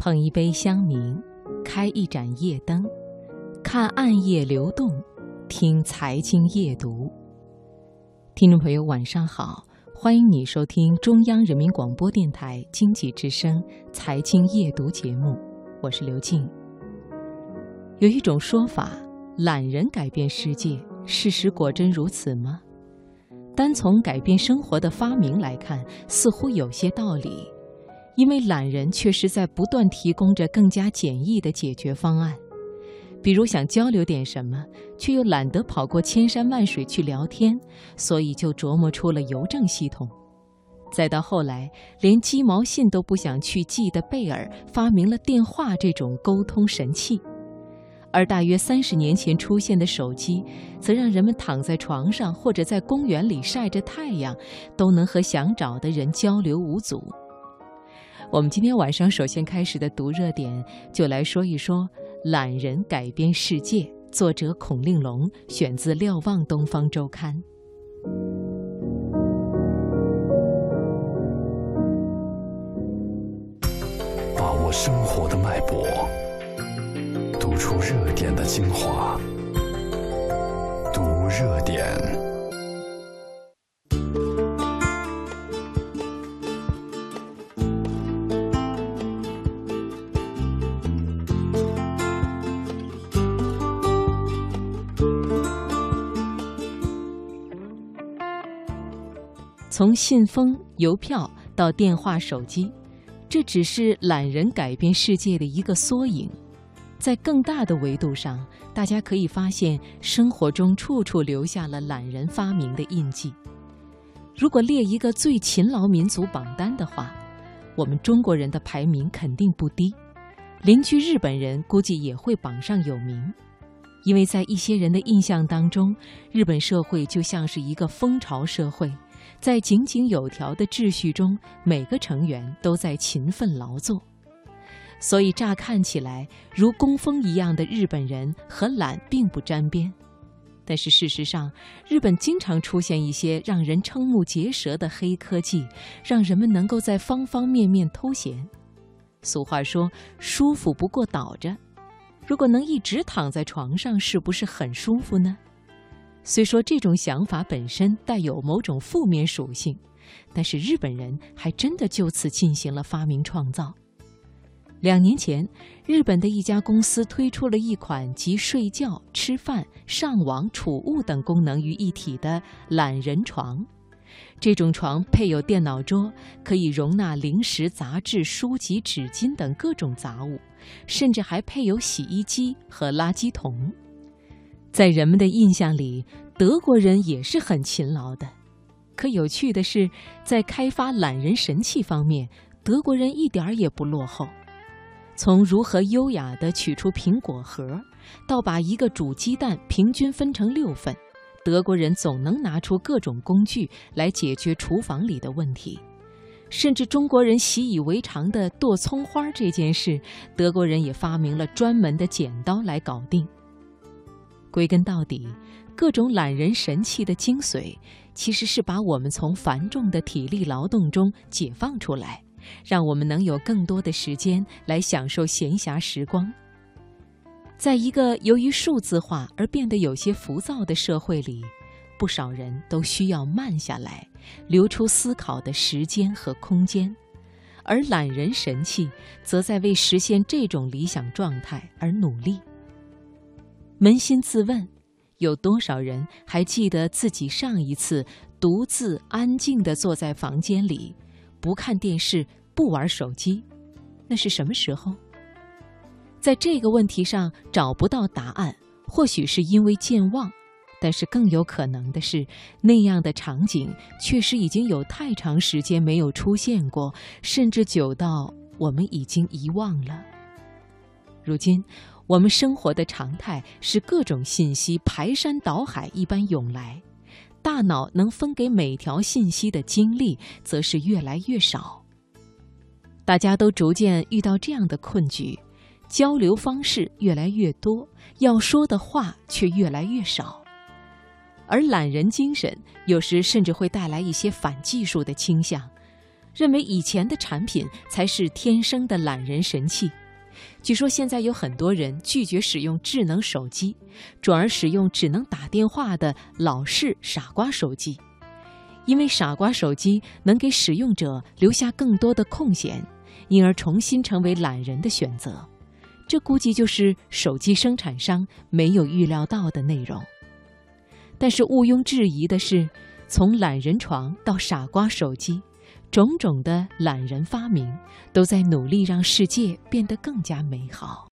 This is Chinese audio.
捧一杯香茗，开一盏夜灯，看暗夜流动，听财经夜读。听众朋友，晚上好，欢迎你收听中央人民广播电台经济之声财经夜读节目，我是刘静。有一种说法，懒人改变世界，事实果真如此吗？单从改变生活的发明来看，似乎有些道理。因为懒人确实在不断提供着更加简易的解决方案，比如想交流点什么，却又懒得跑过千山万水去聊天，所以就琢磨出了邮政系统。再到后来，连鸡毛信都不想去寄的贝尔发明了电话这种沟通神器，而大约三十年前出现的手机，则让人们躺在床上或者在公园里晒着太阳，都能和想找的人交流无阻。我们今天晚上首先开始的读热点，就来说一说“懒人改变世界”。作者孔令龙，选自《瞭望东方周刊》。把握生活的脉搏，读出热点的精华，读热点。从信封、邮票到电话、手机，这只是懒人改变世界的一个缩影。在更大的维度上，大家可以发现，生活中处处留下了懒人发明的印记。如果列一个最勤劳民族榜单的话，我们中国人的排名肯定不低。邻居日本人估计也会榜上有名，因为在一些人的印象当中，日本社会就像是一个蜂巢社会。在井井有条的秩序中，每个成员都在勤奋劳作，所以乍看起来如工蜂一样的日本人和懒并不沾边。但是事实上，日本经常出现一些让人瞠目结舌的黑科技，让人们能够在方方面面偷闲。俗话说：“舒服不过倒着。”如果能一直躺在床上，是不是很舒服呢？虽说这种想法本身带有某种负面属性，但是日本人还真的就此进行了发明创造。两年前，日本的一家公司推出了一款集睡觉、吃饭、上网、储物等功能于一体的懒人床。这种床配有电脑桌，可以容纳零食、杂志、书籍、纸巾等各种杂物，甚至还配有洗衣机和垃圾桶。在人们的印象里，德国人也是很勤劳的。可有趣的是，在开发懒人神器方面，德国人一点儿也不落后。从如何优雅地取出苹果核，到把一个煮鸡蛋平均分成六份，德国人总能拿出各种工具来解决厨房里的问题。甚至中国人习以为常的剁葱花这件事，德国人也发明了专门的剪刀来搞定。归根到底，各种懒人神器的精髓，其实是把我们从繁重的体力劳动中解放出来，让我们能有更多的时间来享受闲暇时光。在一个由于数字化而变得有些浮躁的社会里，不少人都需要慢下来，留出思考的时间和空间，而懒人神器则在为实现这种理想状态而努力。扪心自问，有多少人还记得自己上一次独自安静地坐在房间里，不看电视、不玩手机，那是什么时候？在这个问题上找不到答案，或许是因为健忘，但是更有可能的是，那样的场景确实已经有太长时间没有出现过，甚至久到我们已经遗忘了。如今。我们生活的常态是各种信息排山倒海一般涌来，大脑能分给每条信息的精力则是越来越少。大家都逐渐遇到这样的困局：交流方式越来越多，要说的话却越来越少。而懒人精神有时甚至会带来一些反技术的倾向，认为以前的产品才是天生的懒人神器。据说现在有很多人拒绝使用智能手机，转而使用只能打电话的老式傻瓜手机，因为傻瓜手机能给使用者留下更多的空闲，因而重新成为懒人的选择。这估计就是手机生产商没有预料到的内容。但是毋庸置疑的是，从懒人床到傻瓜手机。种种的懒人发明，都在努力让世界变得更加美好。